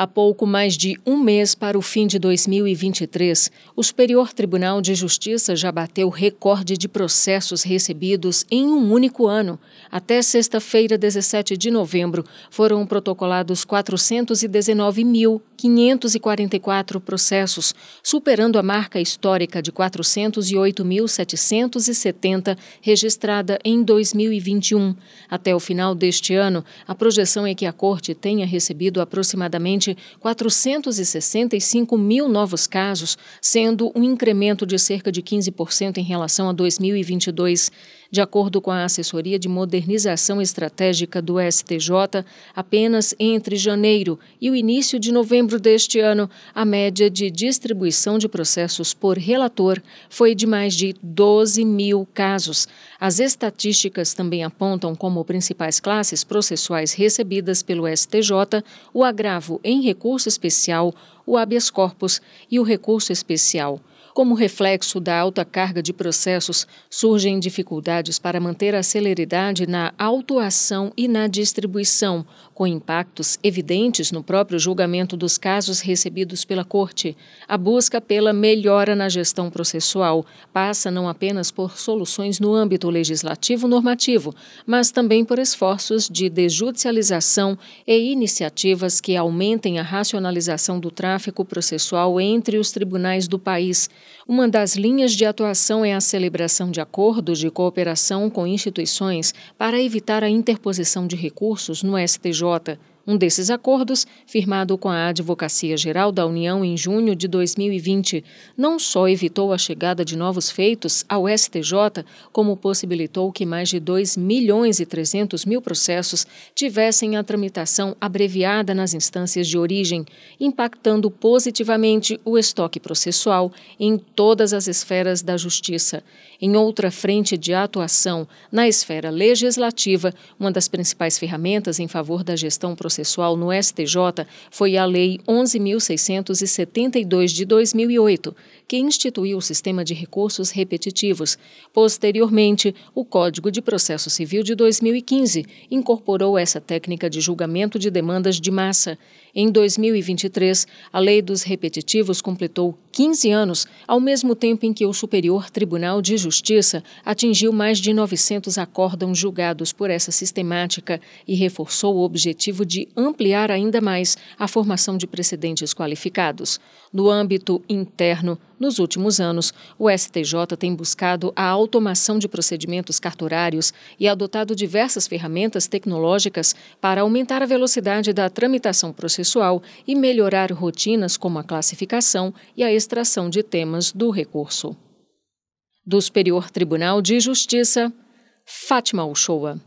Há pouco mais de um mês para o fim de 2023, o Superior Tribunal de Justiça já bateu recorde de processos recebidos em um único ano. Até sexta-feira, 17 de novembro, foram protocolados 419.544 processos, superando a marca histórica de 408.770 registrada em 2021. Até o final deste ano, a projeção é que a Corte tenha recebido aproximadamente 465 mil novos casos, sendo um incremento de cerca de 15% em relação a 2022. De acordo com a Assessoria de Modernização Estratégica do STJ, apenas entre janeiro e o início de novembro deste ano, a média de distribuição de processos por relator foi de mais de 12 mil casos. As estatísticas também apontam como principais classes processuais recebidas pelo STJ o agravo em recurso especial, o habeas corpus e o recurso especial. Como reflexo da alta carga de processos, surgem dificuldades para manter a celeridade na autuação e na distribuição, com impactos evidentes no próprio julgamento dos casos recebidos pela Corte. A busca pela melhora na gestão processual passa não apenas por soluções no âmbito legislativo normativo, mas também por esforços de desjudicialização e iniciativas que aumentem a racionalização do tráfico processual entre os tribunais do país. Uma das linhas de atuação é a celebração de acordos de cooperação com instituições para evitar a interposição de recursos no STJ um desses acordos, firmado com a Advocacia Geral da União em junho de 2020, não só evitou a chegada de novos feitos ao STJ, como possibilitou que mais de 2 milhões e 300 mil processos tivessem a tramitação abreviada nas instâncias de origem, impactando positivamente o estoque processual em todas as esferas da justiça. Em outra frente de atuação, na esfera legislativa, uma das principais ferramentas em favor da gestão processual processual no STJ foi a Lei 11.672 de 2008, que instituiu o sistema de recursos repetitivos. Posteriormente, o Código de Processo Civil de 2015 incorporou essa técnica de julgamento de demandas de massa. Em 2023, a Lei dos Repetitivos completou 15 anos, ao mesmo tempo em que o Superior Tribunal de Justiça atingiu mais de 900 acórdãos julgados por essa sistemática e reforçou o objetivo de ampliar ainda mais a formação de precedentes qualificados. No âmbito interno, nos últimos anos, o STJ tem buscado a automação de procedimentos cartorários e adotado diversas ferramentas tecnológicas para aumentar a velocidade da tramitação processual e melhorar rotinas como a classificação e a extração de temas do recurso. Do Superior Tribunal de Justiça, Fátima Uchoa.